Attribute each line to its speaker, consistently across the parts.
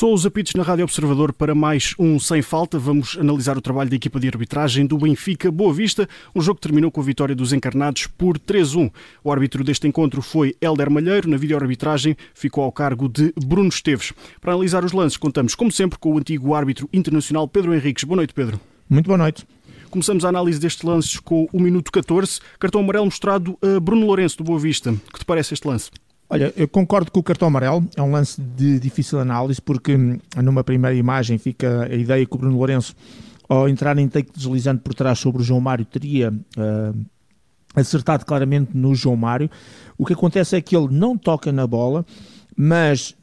Speaker 1: Sou os apitos na Rádio Observador para mais um Sem Falta. Vamos analisar o trabalho da equipa de arbitragem do Benfica Boa Vista. Um jogo que terminou com a vitória dos encarnados por 3-1. O árbitro deste encontro foi Helder Malheiro. Na videoarbitragem ficou ao cargo de Bruno Esteves. Para analisar os lances, contamos, como sempre, com o antigo árbitro internacional Pedro Henriques. Boa noite, Pedro.
Speaker 2: Muito boa noite.
Speaker 1: Começamos a análise destes lances com o minuto 14. Cartão amarelo mostrado a Bruno Lourenço, do Boa Vista. Que te parece este lance?
Speaker 2: Olha, eu concordo com o cartão amarelo, é um lance de difícil análise, porque hum, numa primeira imagem fica a ideia que o Bruno Lourenço, ao entrar em take deslizando por trás sobre o João Mário, teria uh, acertado claramente no João Mário. O que acontece é que ele não toca na bola, mas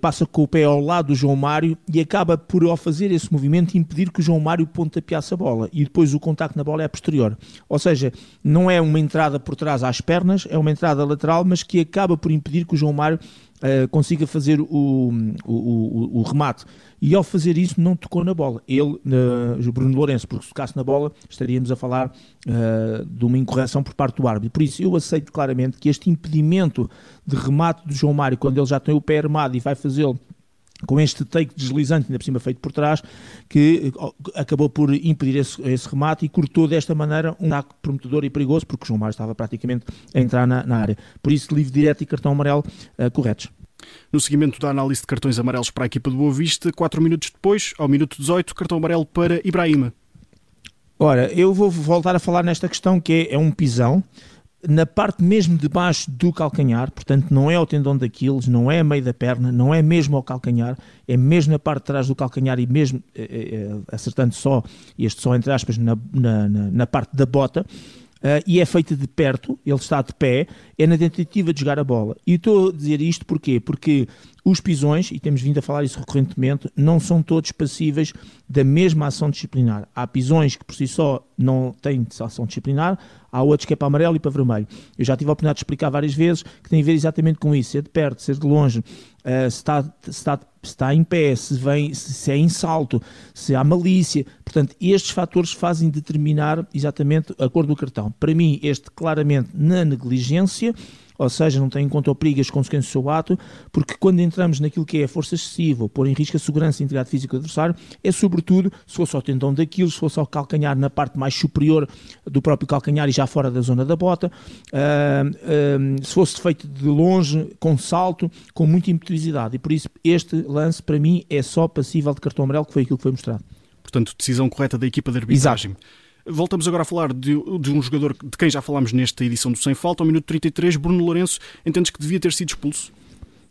Speaker 2: passa com o pé ao lado do João Mário e acaba por, ao fazer esse movimento, impedir que o João Mário pontapeasse a bola e depois o contacto na bola é posterior. Ou seja, não é uma entrada por trás às pernas, é uma entrada lateral, mas que acaba por impedir que o João Mário uh, consiga fazer o, o, o, o, remate. E ao fazer isso, não tocou na bola. Ele, uh, Bruno Lourenço, porque se tocasse na bola, estaríamos a falar uh, de uma incorreção por parte do árbitro. Por isso, eu aceito claramente que este impedimento de remate do João Mário, quando ele já tem o pé armado e vai fazê-lo com este take deslizante, ainda por cima feito por trás, que acabou por impedir esse, esse remate e cortou desta maneira um ataque prometedor e perigoso, porque o João Mário estava praticamente a entrar na, na área. Por isso, livre direto e cartão amarelo uh, corretos.
Speaker 1: No seguimento da análise de cartões amarelos para a equipa do Boa Vista, 4 minutos depois, ao minuto 18, cartão amarelo para Ibrahima.
Speaker 2: Ora, eu vou voltar a falar nesta questão que é, é um pisão na parte mesmo de baixo do calcanhar, portanto não é ao tendão daqueles, não é a meio da perna, não é mesmo ao calcanhar, é mesmo na parte de trás do calcanhar e mesmo é, é, acertando só, este só entre aspas, na, na, na parte da bota, Uh, e é feita de perto, ele está de pé, é na tentativa de jogar a bola. E estou a dizer isto porquê? Porque os pisões, e temos vindo a falar isso recorrentemente, não são todos passíveis da mesma ação disciplinar. Há pisões que por si só não têm ação disciplinar, há outros que é para amarelo e para vermelho. Eu já tive a oportunidade de explicar várias vezes que tem a ver exatamente com isso, ser de perto, ser de longe, uh, se, está, se, está, se está em pé, se, vem, se é em salto, se há malícia. Portanto, estes fatores fazem determinar exatamente a cor do cartão. Para mim, este claramente na negligência, ou seja, não tem em conta o perigo e as consequências do seu ato, porque quando entramos naquilo que é a força excessiva, ou pôr em risco a segurança e integridade física do adversário, é sobretudo, se fosse ao tendão daquilo, se fosse ao calcanhar na parte mais superior do próprio calcanhar e já fora da zona da bota, uh, uh, se fosse feito de longe, com salto, com muita impetuosidade. E por isso este lance, para mim, é só passível de cartão amarelo, que foi aquilo que foi mostrado.
Speaker 1: Portanto, decisão correta da equipa de arbitragem. Exato. Voltamos agora a falar de, de, um jogador de quem já falámos nesta edição do Sem Falta, ao minuto 33, Bruno Lourenço, entendes que devia ter sido expulso?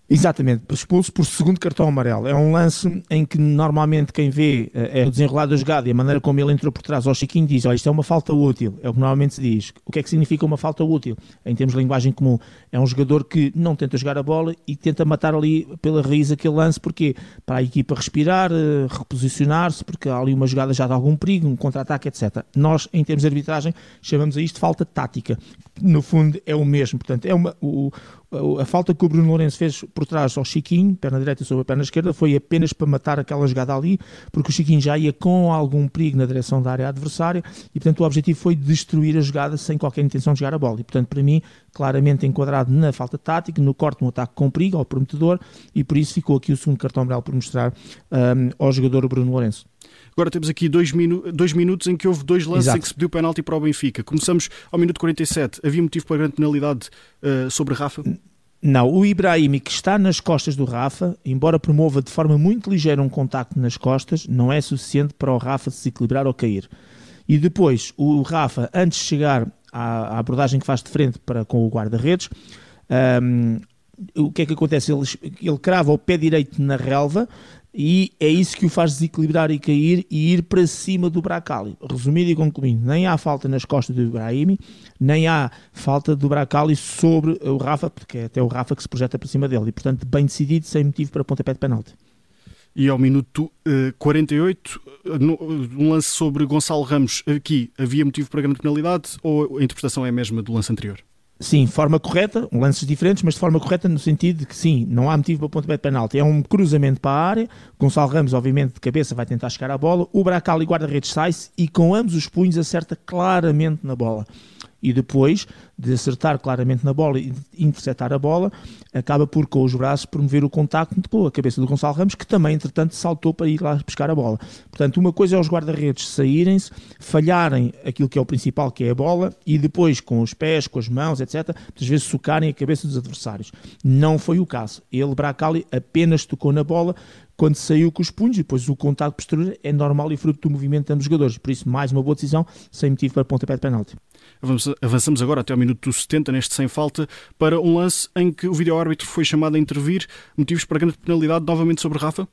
Speaker 2: Exatamente, expulso por segundo cartão amarelo. É um lance em que normalmente quem vê eh, é o desenrolar da jogada e a maneira como ele entrou por trás ao Chiquinho diz: Olha, isto é uma falta útil. É o que normalmente se diz. O que é que significa uma falta útil? Em termos de linguagem comum, é um jogador que não tenta jogar a bola e tenta matar ali pela raiz aquele lance, porque para a equipa respirar, eh, reposicionar-se, porque há ali uma jogada já de algum perigo, um contra-ataque, etc. Nós, em termos de arbitragem, chamamos a isto de falta tática. No fundo, é o mesmo. Portanto, é uma, o, a falta que o Bruno Lourenço fez por trás ao Chiquinho, perna direita sobre a perna esquerda, foi apenas para matar aquela jogada ali, porque o Chiquinho já ia com algum perigo na direção da área adversária e, portanto, o objetivo foi destruir a jogada sem qualquer intenção de jogar a bola. E, portanto, para mim, claramente enquadrado na falta tática, no corte no ataque com perigo ao prometedor e por isso ficou aqui o segundo cartão amarelo por mostrar um, ao jogador Bruno Lourenço.
Speaker 1: Agora temos aqui dois, minu dois minutos em que houve dois lances Exato. em que se pediu penalti para o Benfica. Começamos ao minuto 47. Havia motivo para grande penalidade uh, sobre Rafa?
Speaker 2: Não, o Ibrahim que está nas costas do Rafa, embora promova de forma muito ligeira um contacto nas costas, não é suficiente para o Rafa se desequilibrar ou cair. E depois, o Rafa, antes de chegar à, à abordagem que faz de frente para, com o guarda-redes, um, o que é que acontece? Ele, ele crava o pé direito na relva e é isso que o faz desequilibrar e cair e ir para cima do Bracali. Resumido e concluindo, nem há falta nas costas do Ibrahim, nem há falta do Bracali sobre o Rafa, porque é até o Rafa que se projeta para cima dele. E, portanto, bem decidido, sem motivo para pontapé de penalti.
Speaker 1: E ao minuto uh, 48, no, um lance sobre Gonçalo Ramos, aqui havia motivo para grande penalidade ou a interpretação é a mesma do lance anterior?
Speaker 2: Sim, forma correta, lances diferentes, mas de forma correta no sentido de que sim, não há motivo para o pontapé de penalti. É um cruzamento para a área, Gonçalo Ramos obviamente de cabeça vai tentar chegar à bola, o Bracal e guarda-redes sai-se e com ambos os punhos acerta claramente na bola. E depois de acertar claramente na bola e interceptar a bola, acaba por, com os braços, promover o contacto com a cabeça do Gonçalo Ramos, que também, entretanto, saltou para ir lá buscar a bola. Portanto, uma coisa é os guarda-redes saírem-se, falharem aquilo que é o principal, que é a bola, e depois, com os pés, com as mãos, etc., muitas vezes socarem a cabeça dos adversários. Não foi o caso. Ele, Bracali, apenas tocou na bola, quando saiu com os punhos e depois o contato posterior é normal e fruto do movimento de ambos os jogadores. Por isso, mais uma boa decisão, sem motivo para pontapé de penalti.
Speaker 1: Avançamos agora até ao minuto 70, neste sem falta, para um lance em que o vídeo-árbitro foi chamado a intervir. Motivos para grande penalidade novamente sobre Rafa?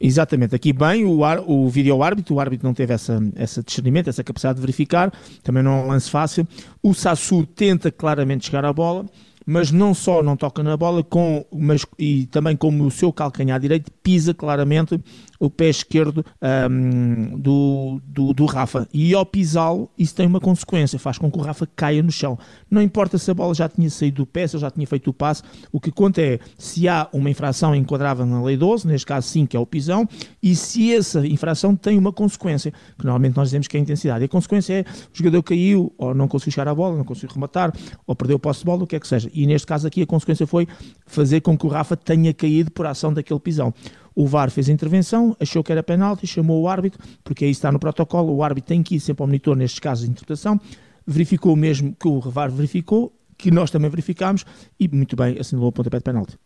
Speaker 2: Exatamente, aqui bem o, o vídeo-árbitro, o árbitro não teve essa, essa discernimento, essa capacidade de verificar, também não é um lance fácil. O Sassu tenta claramente chegar à bola, mas não só não toca na bola, com, mas, e também como o seu calcanhar direito pisa claramente o pé esquerdo um, do, do, do, Rafa. E ao pisá-lo, isso tem uma consequência, faz com que o Rafa caia no chão. Não importa se a bola já tinha saído do pé, se ele já tinha feito o passe, o que conta é se há uma infração enquadrável na Lei 12, neste caso sim, que é o pisão, e se essa infração tem uma consequência, que normalmente nós dizemos que é a intensidade. E a consequência é o jogador caiu, ou não conseguiu chegar à bola, não conseguiu rematar, ou perdeu o posse de bola, o que é que seja. E neste caso aqui a consequência foi fazer com que o Rafa tenha caído por ação daquele pisão. O VAR fez a intervenção, achou que era penalti, chamou o árbitro, porque aí está no protocolo, o árbitro tem que ir sempre ao monitor nestes casos de interpretação, verificou mesmo que o VAR verificou, que nós também verificámos, e muito bem, assinalou o pontapé de penalti.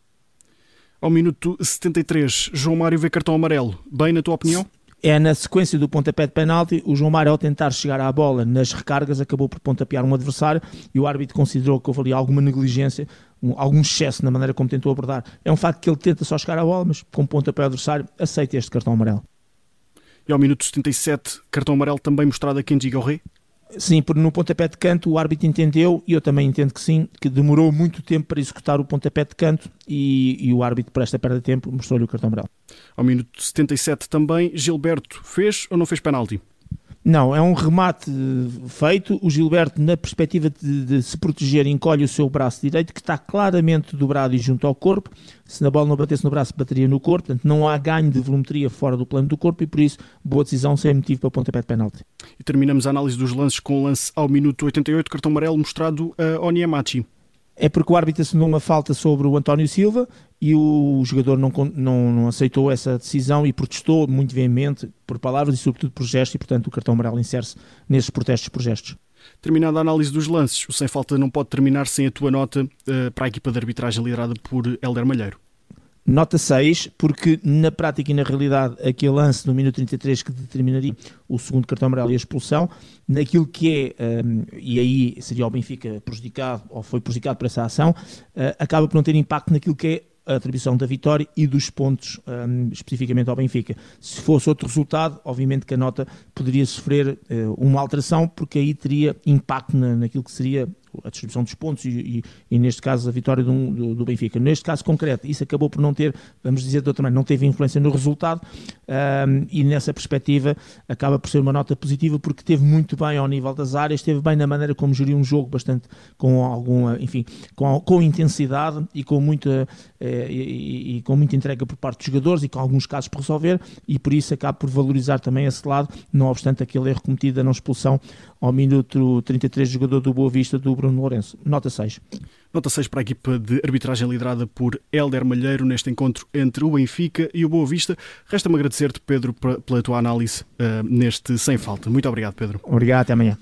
Speaker 1: Ao minuto 73, João Mário vê cartão amarelo. Bem, na tua opinião?
Speaker 2: é na sequência do pontapé de penalti, o João Mário ao tentar chegar à bola nas recargas acabou por pontapear um adversário e o árbitro considerou que houve ali alguma negligência, um, algum excesso na maneira como tentou abordar. É um facto que ele tenta só chegar à bola, mas com pontapé adversário aceita este cartão amarelo.
Speaker 1: E ao minuto 77, cartão amarelo também mostrado a Kenji Gorré?
Speaker 2: Sim, porque no pontapé de canto o árbitro entendeu, e eu também entendo que sim, que demorou muito tempo para executar o pontapé de canto e, e o árbitro, por esta perda de tempo, mostrou-lhe o cartão amarelo.
Speaker 1: Ao minuto 77 também, Gilberto fez ou não fez penalti?
Speaker 2: Não, é um remate feito. O Gilberto, na perspectiva de, de, se proteger, encolhe o seu braço direito, que está claramente dobrado e junto ao corpo. Se na bola não batesse no braço, bateria no corpo. Portanto, não há ganho de volumetria fora do plano do corpo e, por isso, boa decisão, sem motivo para pontapé de penalti.
Speaker 1: E terminamos a análise dos lances com o lance ao minuto 88, cartão amarelo mostrado a Onyemachi
Speaker 2: é porque o árbitro assinou uma falta sobre o António Silva e o jogador não, não, não, aceitou essa decisão e protestou muito veemente por palavras e sobretudo por gestos e portanto o cartão amarelo insere-se nesses protestos por gestos.
Speaker 1: Terminada a análise dos lances, o sem falta não pode terminar sem a tua nota uh, para a equipa de arbitragem liderada por Helder Malheiro.
Speaker 2: Nota 6, porque na prática e na realidade aquele lance no minuto 33 que determinaria o segundo cartão amarelo e a expulsão, naquilo que é, um, e aí seria o Benfica prejudicado, ou foi prejudicado por essa ação, uh, acaba por não ter impacto naquilo que é a atribuição da vitória e dos pontos um, especificamente ao Benfica. Se fosse outro resultado, obviamente que a nota poderia sofrer uh, uma alteração, porque aí teria impacto na, naquilo que seria a distribuição dos pontos e, e, e neste caso a vitória do, do, do, Benfica. Neste caso concreto, isso acabou por não ter, vamos dizer de outra maneira, não teve influência no resultado um, e nessa perspectiva acaba por ser uma nota positiva porque teve muito bem ao nível das áreas, esteve bem na maneira como geriu um jogo bastante com alguma, enfim, com, com intensidade e com muita eh, e, e, com muita entrega por parte dos jogadores e com alguns casos por resolver e por isso acaba por valorizar também esse lado, não obstante aquele erro cometido a não expulsão ao minuto 33 jogador do Boa Vista do Bruno Lourenço. Nota 6.
Speaker 1: Nota 6 para a equipa de arbitragem liderada por Helder Malheiro neste encontro entre o Benfica e o Boa Vista. Resta-me agradecer-te, Pedro, pela tua análise uh, neste Sem Falta. Muito obrigado, Pedro.
Speaker 2: Obrigado, até amanhã.